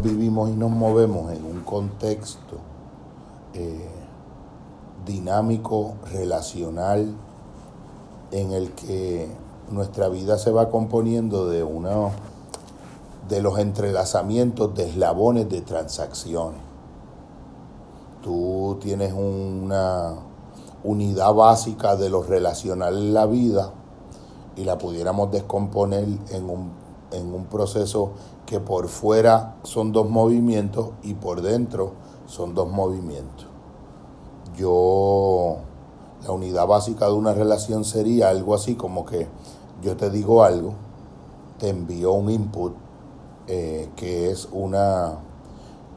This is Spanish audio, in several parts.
vivimos y nos movemos en un contexto eh, dinámico, relacional, en el que nuestra vida se va componiendo de uno de los entrelazamientos de eslabones de transacciones. Tú tienes una unidad básica de lo relacional en la vida y la pudiéramos descomponer en un, en un proceso que por fuera son dos movimientos y por dentro son dos movimientos. Yo, la unidad básica de una relación sería algo así como que yo te digo algo, te envío un input, eh, que es una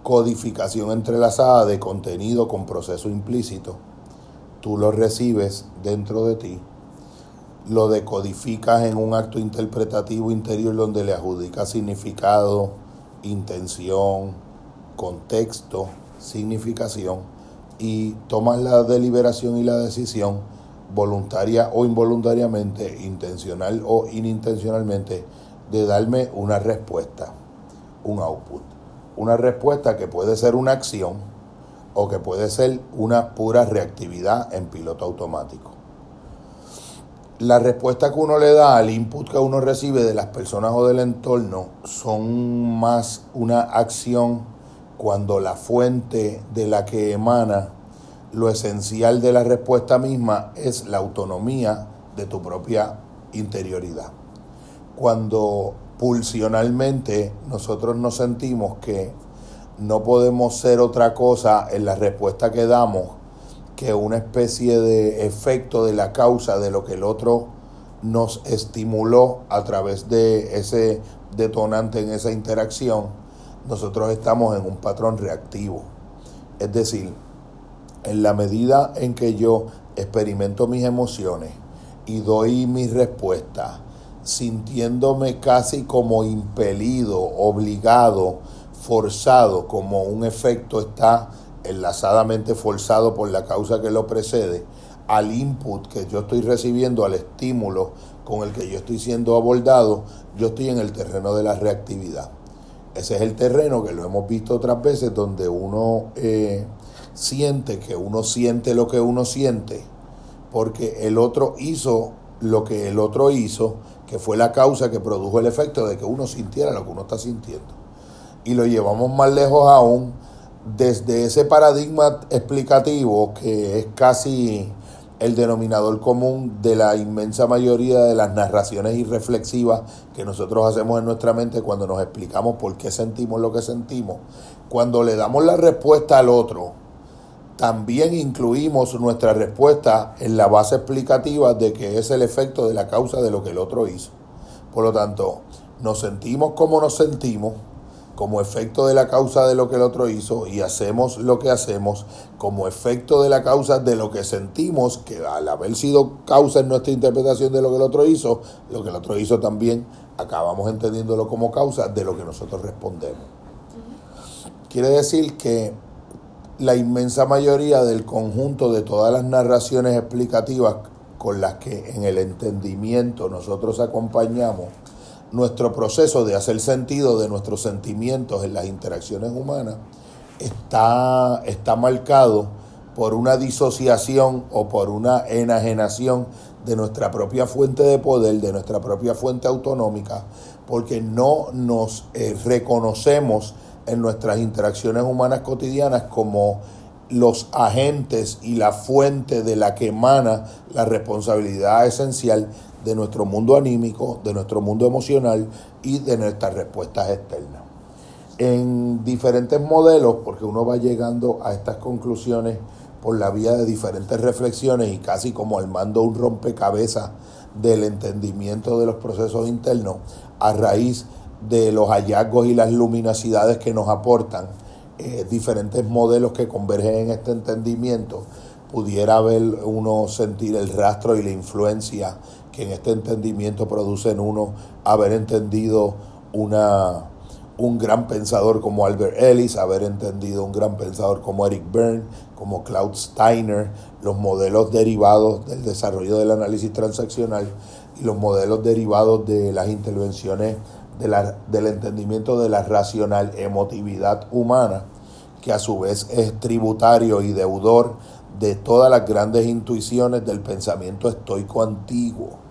codificación entrelazada de contenido con proceso implícito. Tú lo recibes dentro de ti, lo decodificas en un acto interpretativo interior donde le adjudicas significado, intención, contexto, significación y tomas la deliberación y la decisión voluntaria o involuntariamente, intencional o inintencionalmente, de darme una respuesta, un output. Una respuesta que puede ser una acción o que puede ser una pura reactividad en piloto automático. La respuesta que uno le da al input que uno recibe de las personas o del entorno son más una acción cuando la fuente de la que emana lo esencial de la respuesta misma es la autonomía de tu propia interioridad. Cuando pulsionalmente nosotros nos sentimos que no podemos ser otra cosa en la respuesta que damos que una especie de efecto de la causa de lo que el otro nos estimuló a través de ese detonante en esa interacción, nosotros estamos en un patrón reactivo. Es decir, en la medida en que yo experimento mis emociones y doy mi respuesta, sintiéndome casi como impelido, obligado, forzado, como un efecto está enlazadamente forzado por la causa que lo precede, al input que yo estoy recibiendo, al estímulo con el que yo estoy siendo abordado, yo estoy en el terreno de la reactividad. Ese es el terreno que lo hemos visto otras veces donde uno eh, siente que uno siente lo que uno siente, porque el otro hizo lo que el otro hizo, que fue la causa que produjo el efecto de que uno sintiera lo que uno está sintiendo. Y lo llevamos más lejos aún desde ese paradigma explicativo que es casi el denominador común de la inmensa mayoría de las narraciones irreflexivas que nosotros hacemos en nuestra mente cuando nos explicamos por qué sentimos lo que sentimos. Cuando le damos la respuesta al otro, también incluimos nuestra respuesta en la base explicativa de que es el efecto de la causa de lo que el otro hizo. Por lo tanto, nos sentimos como nos sentimos como efecto de la causa de lo que el otro hizo y hacemos lo que hacemos como efecto de la causa de lo que sentimos que al haber sido causa en nuestra interpretación de lo que el otro hizo, lo que el otro hizo también acabamos entendiéndolo como causa de lo que nosotros respondemos. Quiere decir que la inmensa mayoría del conjunto de todas las narraciones explicativas con las que en el entendimiento nosotros acompañamos nuestro proceso de hacer sentido de nuestros sentimientos en las interacciones humanas está, está marcado por una disociación o por una enajenación de nuestra propia fuente de poder, de nuestra propia fuente autonómica, porque no nos eh, reconocemos en nuestras interacciones humanas cotidianas como los agentes y la fuente de la que emana la responsabilidad esencial de nuestro mundo anímico, de nuestro mundo emocional y de nuestras respuestas externas. En diferentes modelos, porque uno va llegando a estas conclusiones por la vía de diferentes reflexiones y casi como armando un rompecabezas del entendimiento de los procesos internos a raíz de los hallazgos y las luminosidades que nos aportan eh, diferentes modelos que convergen en este entendimiento, pudiera ver uno sentir el rastro y la influencia que en este entendimiento produce en uno haber entendido una, un gran pensador como Albert Ellis, haber entendido un gran pensador como Eric Berne, como Claude Steiner, los modelos derivados del desarrollo del análisis transaccional y los modelos derivados de las intervenciones del entendimiento de la racional emotividad humana, que a su vez es tributario y deudor de todas las grandes intuiciones del pensamiento estoico antiguo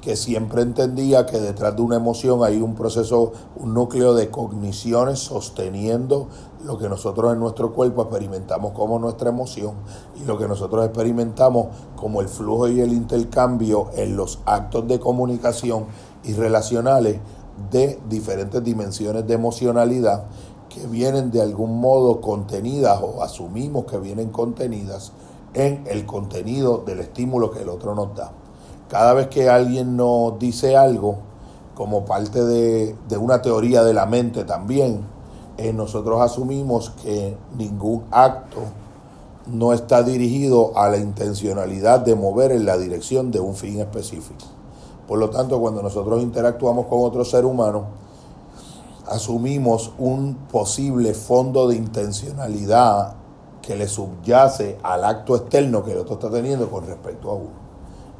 que siempre entendía que detrás de una emoción hay un proceso, un núcleo de cogniciones sosteniendo lo que nosotros en nuestro cuerpo experimentamos como nuestra emoción y lo que nosotros experimentamos como el flujo y el intercambio en los actos de comunicación y relacionales de diferentes dimensiones de emocionalidad que vienen de algún modo contenidas o asumimos que vienen contenidas en el contenido del estímulo que el otro nos da cada vez que alguien nos dice algo, como parte de, una teoría de la mente también, eh, nosotros asumimos que ningún acto no está dirigido a la intencionalidad de mover en la dirección de un fin específico. Por lo tanto, cuando nosotros interactuamos con otro ser humano, asumimos un posible fondo de intencionalidad que le subyace al acto externo que el otro está teniendo con respecto a uno.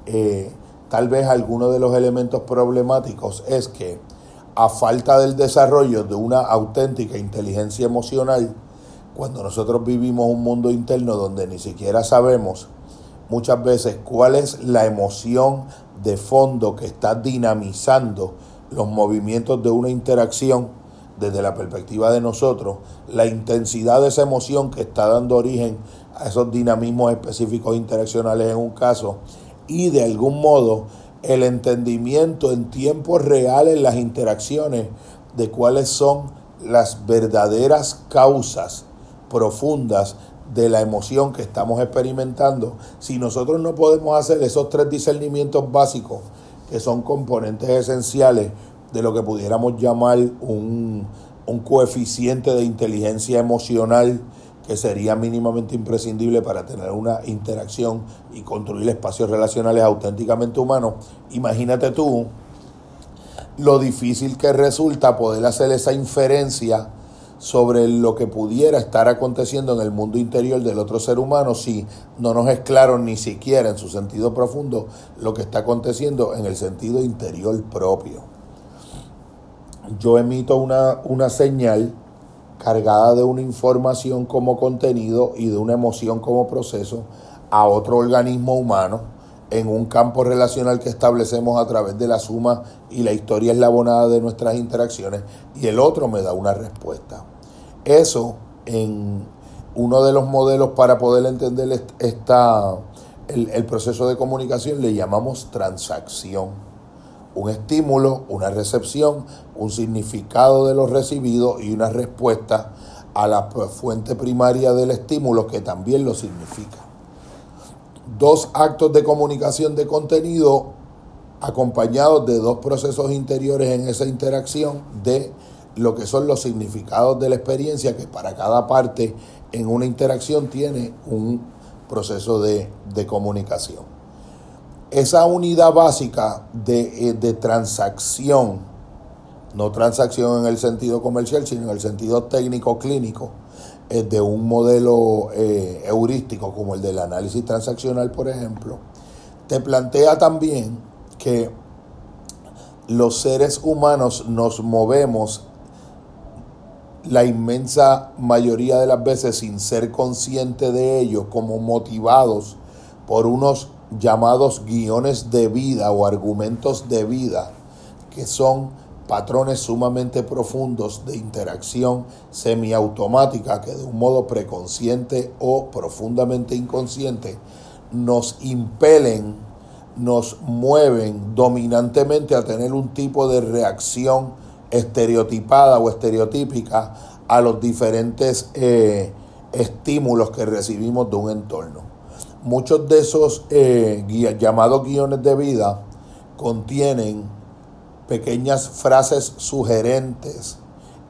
Eh, tal vez alguno de los elementos problemáticos es que a falta del desarrollo de una auténtica inteligencia emocional, cuando nosotros vivimos un mundo interno donde ni siquiera sabemos muchas veces cuál es la emoción de fondo que está dinamizando los movimientos de una interacción desde la perspectiva de nosotros, la intensidad de esa emoción que está dando origen a esos dinamismos específicos interaccionales en un caso y de algún modo el entendimiento en tiempo real en las interacciones de cuáles son las verdaderas causas profundas de la emoción que estamos experimentando, si nosotros no podemos hacer esos tres discernimientos básicos, que son componentes esenciales de lo que pudiéramos llamar un, un coeficiente de inteligencia emocional, que sería mínimamente imprescindible para tener una interacción y construir espacios relacionales auténticamente humanos, imagínate tú lo difícil que resulta poder hacer esa inferencia sobre lo que pudiera estar aconteciendo en el mundo interior del otro ser humano si no nos es claro ni siquiera en su sentido profundo lo que está aconteciendo en el sentido interior propio. Yo emito una, una señal cargada de una información como contenido y de una emoción como proceso a otro organismo humano en un campo relacional que establecemos a través de la suma y la historia eslabonada de nuestras interacciones y el otro me da una respuesta. Eso en uno de los modelos para poder entender esta, el, el proceso de comunicación le llamamos transacción un estímulo, una recepción, un significado de lo recibido y una respuesta a la fuente primaria del estímulo que también lo significa. Dos actos de comunicación de contenido acompañados de dos procesos interiores en esa interacción de lo que son los significados de la experiencia que para cada parte en una interacción tiene un proceso de, de comunicación esa unidad básica de, eh, transacción, no transacción en el sentido comercial, sino en el sentido técnico clínico, eh, de un modelo eh, heurístico como el del análisis transaccional, por ejemplo, te plantea también que los seres humanos nos movemos la inmensa mayoría de las veces sin ser consciente de ello, como motivados por unos llamados guiones de vida o argumentos de vida, que son patrones sumamente profundos de interacción semiautomática que de un modo preconsciente o profundamente inconsciente nos impelen, nos mueven dominantemente a tener un tipo de reacción estereotipada o estereotípica a los diferentes eh, estímulos que recibimos de un entorno muchos de esos eh, llamados guiones de vida contienen pequeñas frases sugerentes,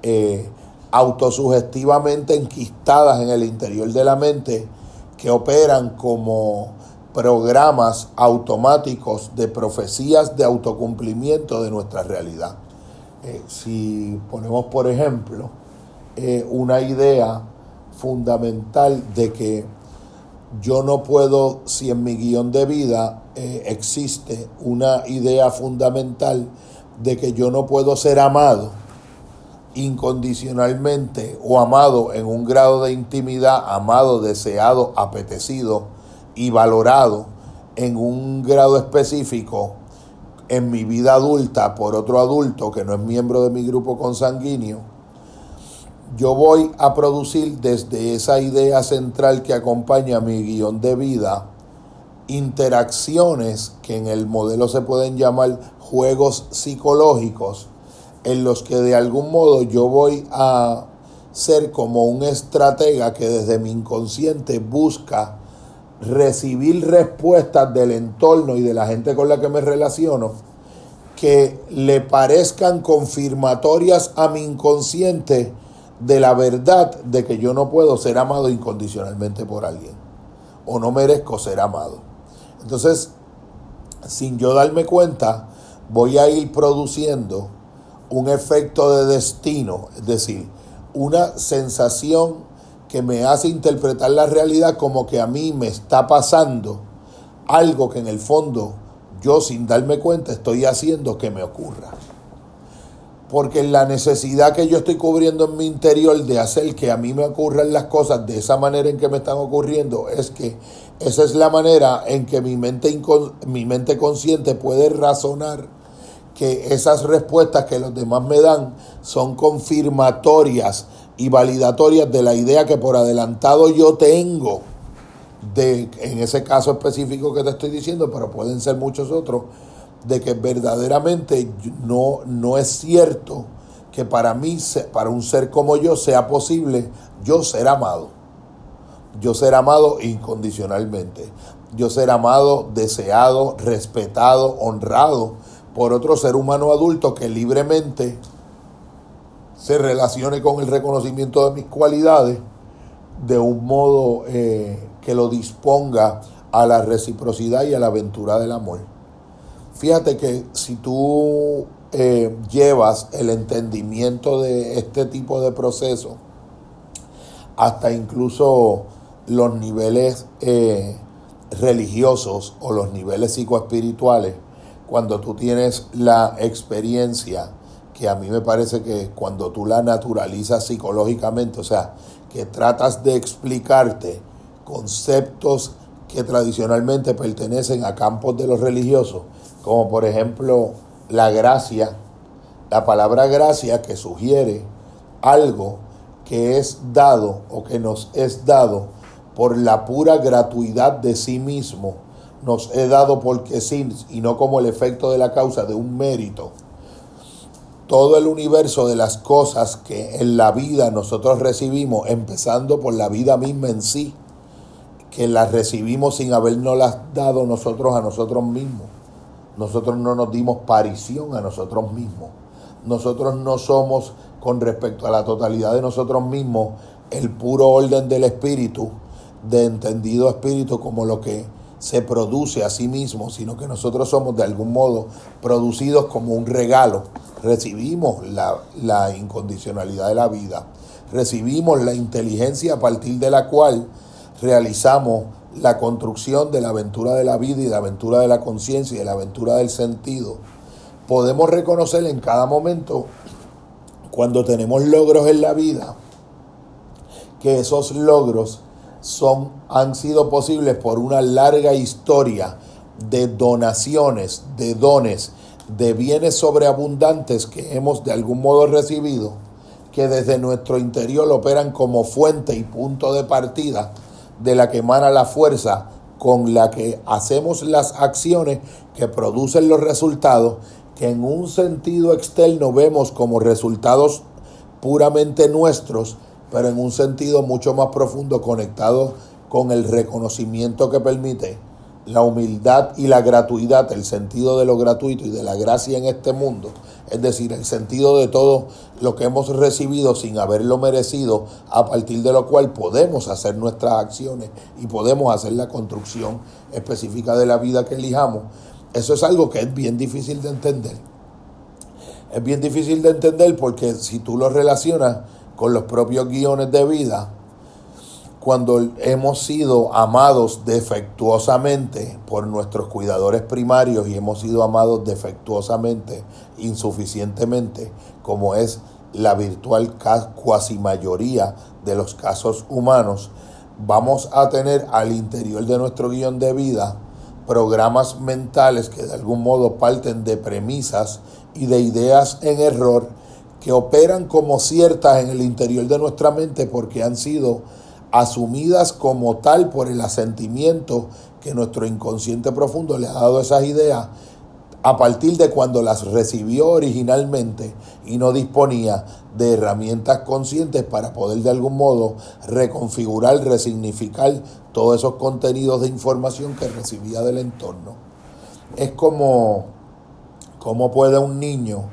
eh, autosugestivamente enquistadas en el interior de la mente, que operan como programas automáticos de profecías de autocumplimiento de nuestra realidad. Eh, si ponemos, por ejemplo, una idea fundamental de que yo no puedo, si en mi guion de vida eh, existe una idea fundamental de que yo no puedo ser amado incondicionalmente o amado en un grado de intimidad, amado, deseado, apetecido y valorado en un grado específico en mi vida adulta por otro adulto que no es miembro de mi grupo consanguíneo, yo voy a producir desde esa idea central que acompaña mi guion de vida interacciones que en el modelo se pueden llamar juegos psicológicos en los que de algún modo yo voy a ser como un estratega que desde mi inconsciente busca recibir respuestas del entorno y de la gente con la que me relaciono que le parezcan confirmatorias a mi inconsciente de la verdad de que yo no puedo ser amado incondicionalmente por alguien o no merezco ser amado. Entonces, sin yo darme cuenta, voy a ir produciendo un efecto de destino, es decir, una sensación que me hace interpretar la realidad como que a mí me está pasando algo que en el fondo yo sin darme cuenta estoy haciendo que me ocurra. Porque la necesidad que yo estoy cubriendo en mi interior de hacer que a mí me ocurran las cosas de esa manera en que me están ocurriendo es que esa es la manera en que mi mente, mi mente consciente puede razonar que esas respuestas que los demás me dan son confirmatorias y validatorias de la idea que por adelantado yo tengo de, en ese caso específico que te estoy diciendo, pero pueden ser muchos otros, de que verdaderamente no, no es cierto que para mí, para un ser como yo, sea posible yo ser amado. Yo ser amado incondicionalmente. Yo ser amado, deseado, respetado, honrado por otro ser humano adulto que libremente se relacione con el reconocimiento de mis cualidades de un modo eh, que lo disponga a la reciprocidad y a la aventura del amor. Fíjate que si tú eh, llevas el entendimiento de este tipo de proceso hasta incluso los niveles eh, religiosos o los niveles psicoespirituales, cuando tú tienes la experiencia, que a mí me parece que cuando tú la naturalizas psicológicamente, o sea, que tratas de explicarte conceptos que tradicionalmente pertenecen a campos de los religiosos, como por ejemplo la gracia, la palabra gracia que sugiere algo que es dado o que nos es dado por la pura gratuidad de sí mismo nos he dado porque sí y no como el efecto de la causa de un mérito. Todo el universo de las cosas que en la vida nosotros recibimos, empezando por la vida misma en sí, que las recibimos sin habernos las dado nosotros a nosotros mismos. Nosotros no nos dimos parición a nosotros mismos. Nosotros no somos, con respecto a la totalidad de nosotros mismos, el puro orden del espíritu, de entendido espíritu como lo que se produce a sí mismo, sino que nosotros somos de algún modo producidos como un regalo. Recibimos la, incondicionalidad de la vida, recibimos la inteligencia a partir de la cual realizamos la construcción de la aventura de la vida y de la aventura de la conciencia y de la aventura del sentido. Podemos reconocer en cada momento, cuando tenemos logros en la vida, que esos logros son, han sido posibles por una larga historia de donaciones, de dones, de bienes sobreabundantes que hemos de algún modo recibido, que desde nuestro interior operan como fuente y punto de partida de la que emana la fuerza con la que hacemos las acciones que producen los resultados que en un sentido externo vemos como resultados puramente nuestros, pero en un sentido mucho más profundo conectado con el reconocimiento que permite la humildad y la gratuidad, el sentido de lo gratuito y de la gracia en este mundo, es decir, el sentido de todo lo que hemos recibido sin haberlo merecido, a partir de lo cual podemos hacer nuestras acciones y podemos hacer la construcción específica de la vida que elijamos. Eso es algo que es bien difícil de entender. Es bien difícil de entender porque si tú lo relacionas con los propios guiones de vida, cuando hemos sido amados defectuosamente por nuestros cuidadores primarios y hemos sido amados defectuosamente, insuficientemente, como es la virtual cuasi mayoría de los casos humanos, vamos a tener al interior de nuestro guion de vida programas mentales que de algún modo parten de premisas y de ideas en error que operan como ciertas en el interior de nuestra mente porque han sido asumidas como tal por el asentimiento que nuestro inconsciente profundo le ha dado esas ideas a partir de cuando las recibió originalmente y no disponía de herramientas conscientes para poder de algún modo reconfigurar, resignificar todos esos contenidos de información que recibía del entorno. Es como, como puede un niño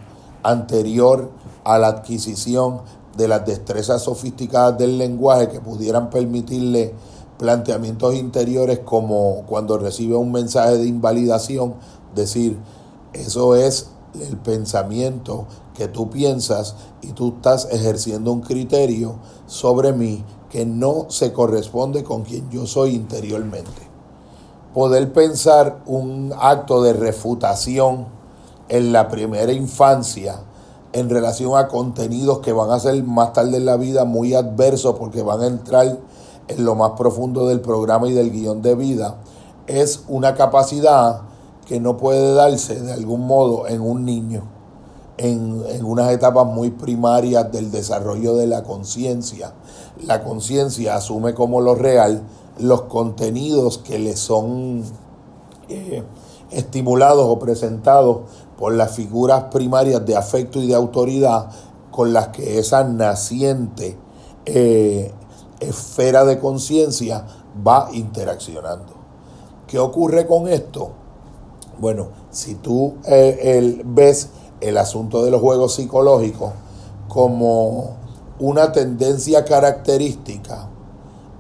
anterior a la adquisición de las destrezas sofisticadas del lenguaje que pudieran permitirle planteamientos interiores como cuando recibe un mensaje de invalidación, decir, eso es el pensamiento que tú piensas y tú estás ejerciendo un criterio sobre mí que no se corresponde con quien yo soy interiormente. Poder pensar un acto de refutación en la primera infancia en relación a contenidos que van a ser más tarde en la vida muy adversos porque van a entrar en lo más profundo del programa y del guion de vida, es una capacidad que no puede darse de algún modo en un niño, en, en unas etapas muy primarias del desarrollo de la conciencia. La conciencia asume como lo real los contenidos que le son eh, estimulados o presentados por las figuras primarias de afecto y de autoridad con las que esa naciente eh, esfera de conciencia va interaccionando. ¿Qué ocurre con esto? Bueno, si tú eh, ves el asunto de los juegos psicológicos como una tendencia característica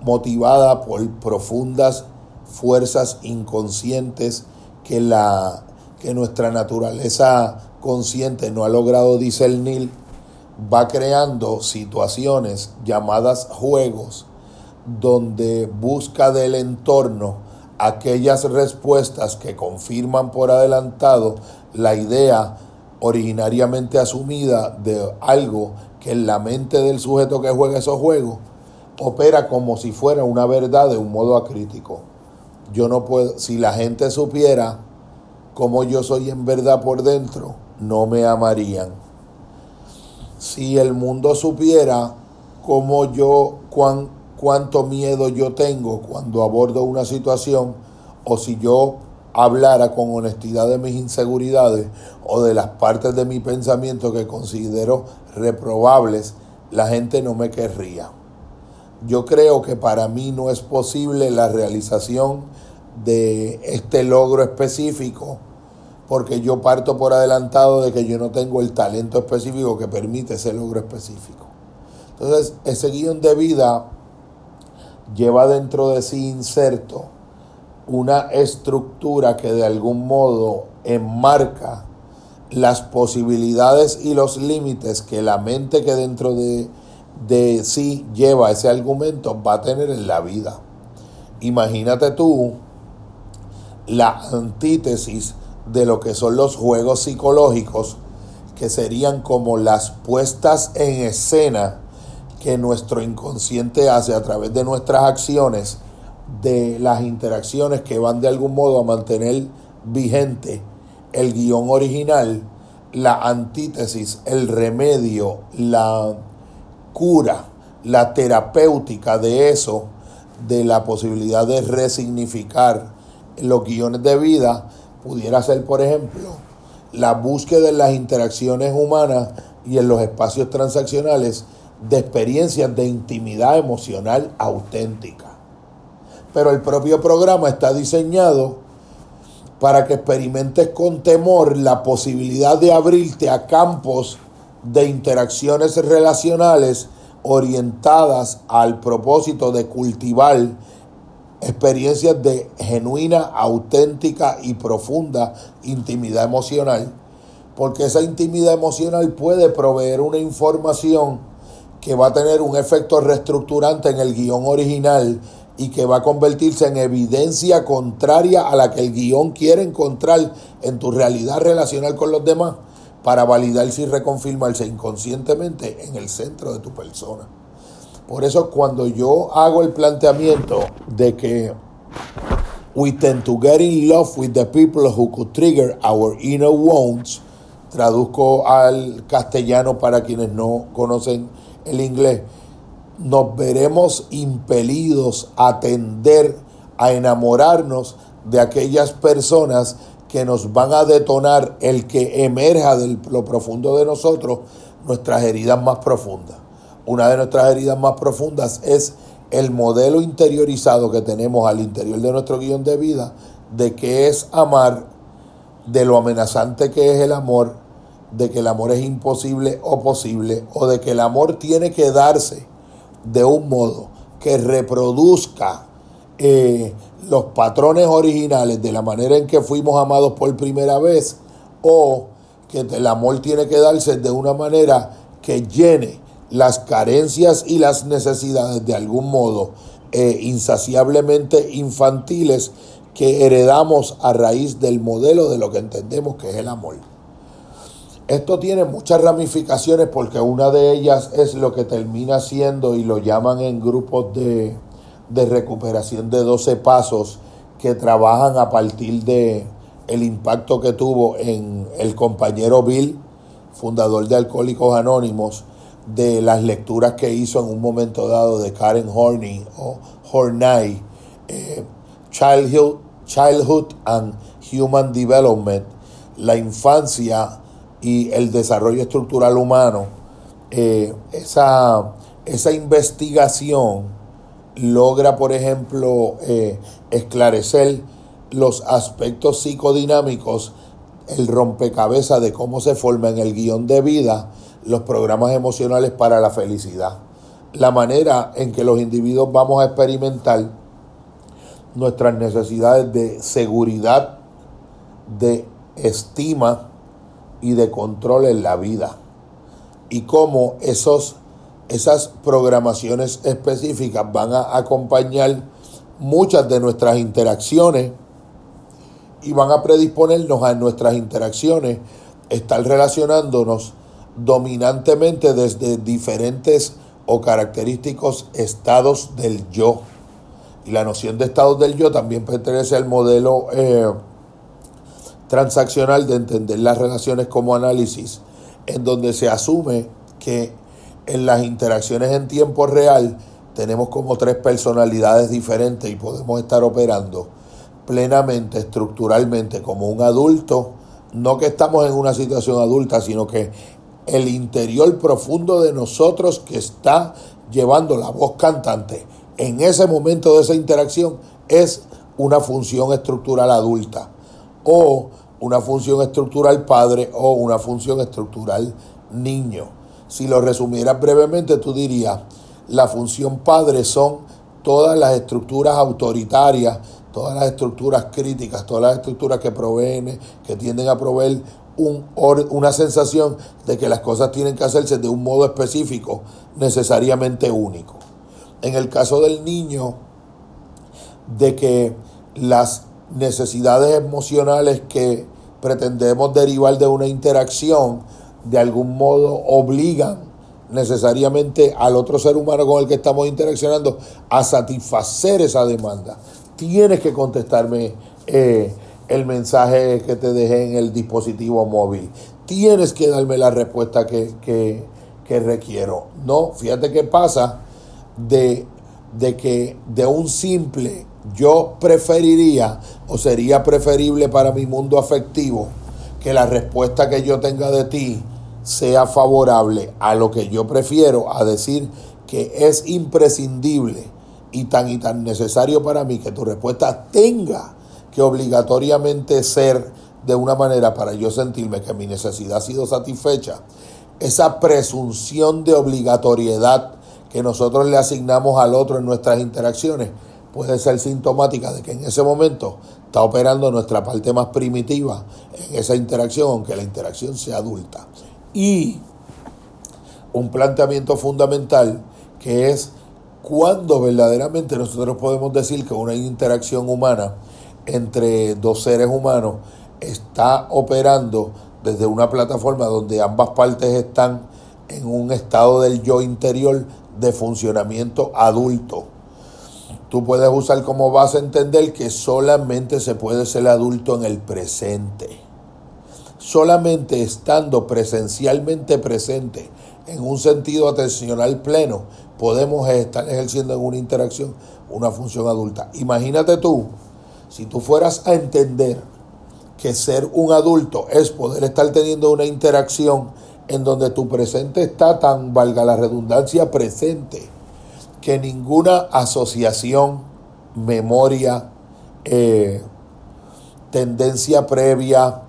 motivada por profundas fuerzas inconscientes que la que nuestra naturaleza consciente no ha logrado discernir, va creando situaciones llamadas juegos donde busca del entorno aquellas respuestas que confirman por adelantado la idea originariamente asumida de algo que en la mente del sujeto que juega esos juegos opera como si fuera una verdad de un modo acrítico. Yo no puedo, si la gente supiera como yo soy en verdad por dentro, no me amarían. Si el mundo supiera cómo yo, cuán, cuánto miedo yo tengo cuando abordo una situación, o si yo hablara con honestidad de mis inseguridades o de las partes de mi pensamiento que considero reprobables, la gente no me querría. Yo creo que para mí no es posible la realización de este logro específico porque yo parto por adelantado de que yo no tengo el talento específico que permite ese logro específico. Entonces, ese guion de vida lleva dentro de sí inserto una estructura que de algún modo enmarca las posibilidades y los límites que la mente que dentro de, de sí lleva ese argumento va a tener en la vida. Imagínate tú la antítesis de lo que son los juegos psicológicos, que serían como las puestas en escena que nuestro inconsciente hace a través de nuestras acciones, de las interacciones que van de algún modo a mantener vigente el guion original, la antítesis, el remedio, la cura, la terapéutica de eso, de la posibilidad de resignificar los guiones de vida, pudiera ser, por ejemplo, la búsqueda en las interacciones humanas y en los espacios transaccionales de experiencias de intimidad emocional auténtica. Pero el propio programa está diseñado para que experimentes con temor la posibilidad de abrirte a campos de interacciones relacionales orientadas al propósito de cultivar experiencias de genuina, auténtica y profunda intimidad emocional, porque esa intimidad emocional puede proveer una información que va a tener un efecto reestructurante en el guion original y que va a convertirse en evidencia contraria a la que el guion quiere encontrar en tu realidad relacional con los demás para validarse y reconfirmarse inconscientemente en el centro de tu persona. Por eso cuando yo hago el planteamiento de que we tend to get in love with the people who could trigger our inner wounds, traduzco al castellano para quienes no conocen el inglés, nos veremos impelidos a tender a enamorarnos de aquellas personas que nos van a detonar el que emerja de lo profundo de nosotros nuestras heridas más profundas. Una de nuestras heridas más profundas es el modelo interiorizado que tenemos al interior de nuestro guion de vida de qué es amar, de lo amenazante que es el amor, de que el amor es imposible o posible, o de que el amor tiene que darse de un modo que reproduzca eh, los patrones originales de la manera en que fuimos amados por primera vez, o que el amor tiene que darse de una manera que llene las carencias y las necesidades de algún modo eh, insaciablemente infantiles que heredamos a raíz del modelo de lo que entendemos que es el amor. Esto tiene muchas ramificaciones porque una de ellas es lo que termina siendo y lo llaman en grupos de, de recuperación de 12 pasos que trabajan a partir de el impacto que tuvo en el compañero Bill, fundador de Alcohólicos Anónimos, de las lecturas que hizo en un momento dado de Karen Horney o Horney, eh, Childhood, Childhood and Human Development, la infancia y el desarrollo estructural humano, eh, esa, esa, investigación logra, por ejemplo, eh, esclarecer los aspectos psicodinámicos, el rompecabezas de cómo se forma en el guion de vida los programas emocionales para la felicidad. La manera en que los individuos vamos a experimentar nuestras necesidades de seguridad, de estima y de control en la vida. Y cómo esos, esas programaciones específicas van a acompañar muchas de nuestras interacciones y van a predisponernos a nuestras interacciones estar relacionándonos dominantemente desde diferentes o característicos estados del yo. Y la noción de estados del yo también pertenece al modelo eh, transaccional de entender las relaciones como análisis, en donde se asume que en las interacciones en tiempo real tenemos como tres personalidades diferentes y podemos estar operando plenamente, estructuralmente, como un adulto, no que estamos en una situación adulta, sino que el interior profundo de nosotros que está llevando la voz cantante en ese momento de esa interacción es una función estructural adulta o una función estructural padre o una función estructural niño. Si lo resumieras brevemente, tú dirías, la función padre son todas las estructuras autoritarias, todas las estructuras críticas, todas las estructuras que proveen, que tienden a proveer un una sensación de que las cosas tienen que hacerse de un modo específico, necesariamente único. En el caso del niño, de que las necesidades emocionales que pretendemos derivar de una interacción, de algún modo obligan necesariamente al otro ser humano con el que estamos interaccionando a satisfacer esa demanda. Tienes que contestarme eh, el mensaje que te dejé en el dispositivo móvil. Tienes que darme la respuesta que, que, requiero. No, fíjate qué pasa de, de que de un simple yo preferiría o sería preferible para mi mundo afectivo que la respuesta que yo tenga de ti sea favorable a lo que yo prefiero, a decir que es imprescindible y tan y tan necesario para mí que tu respuesta tenga que obligatoriamente ser de una manera para yo sentirme que mi necesidad ha sido satisfecha, esa presunción de obligatoriedad que nosotros le asignamos al otro en nuestras interacciones puede ser sintomática de que en ese momento está operando nuestra parte más primitiva en esa interacción, aunque la interacción sea adulta. Y un planteamiento fundamental que es cuando verdaderamente nosotros podemos decir que una interacción humana entre dos seres humanos está operando desde una plataforma donde ambas partes están en un estado del yo interior de funcionamiento adulto. Tú puedes usar como base entender que solamente se puede ser adulto en el presente. Solamente estando presencialmente presente en un sentido atencional pleno, podemos estar ejerciendo en una interacción una función adulta. Imagínate tú, si tú fueras a entender que ser un adulto es poder estar teniendo una interacción en donde tu presente está tan, valga la redundancia, presente, que ninguna asociación, memoria, eh, tendencia previa,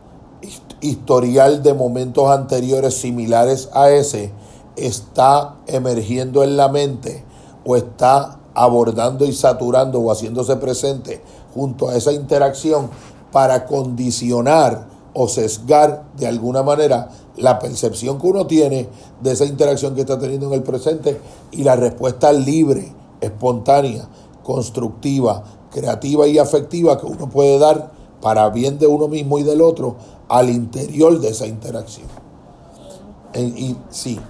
historial de momentos anteriores similares a ese, está emergiendo en la mente o está abordando y saturando o haciéndose presente junto a esa interacción para condicionar o sesgar de alguna manera la percepción que uno tiene de esa interacción que está teniendo en el presente y la respuesta libre, espontánea, constructiva, creativa y afectiva que uno puede dar para bien de uno mismo y del otro al interior de esa interacción. y sí,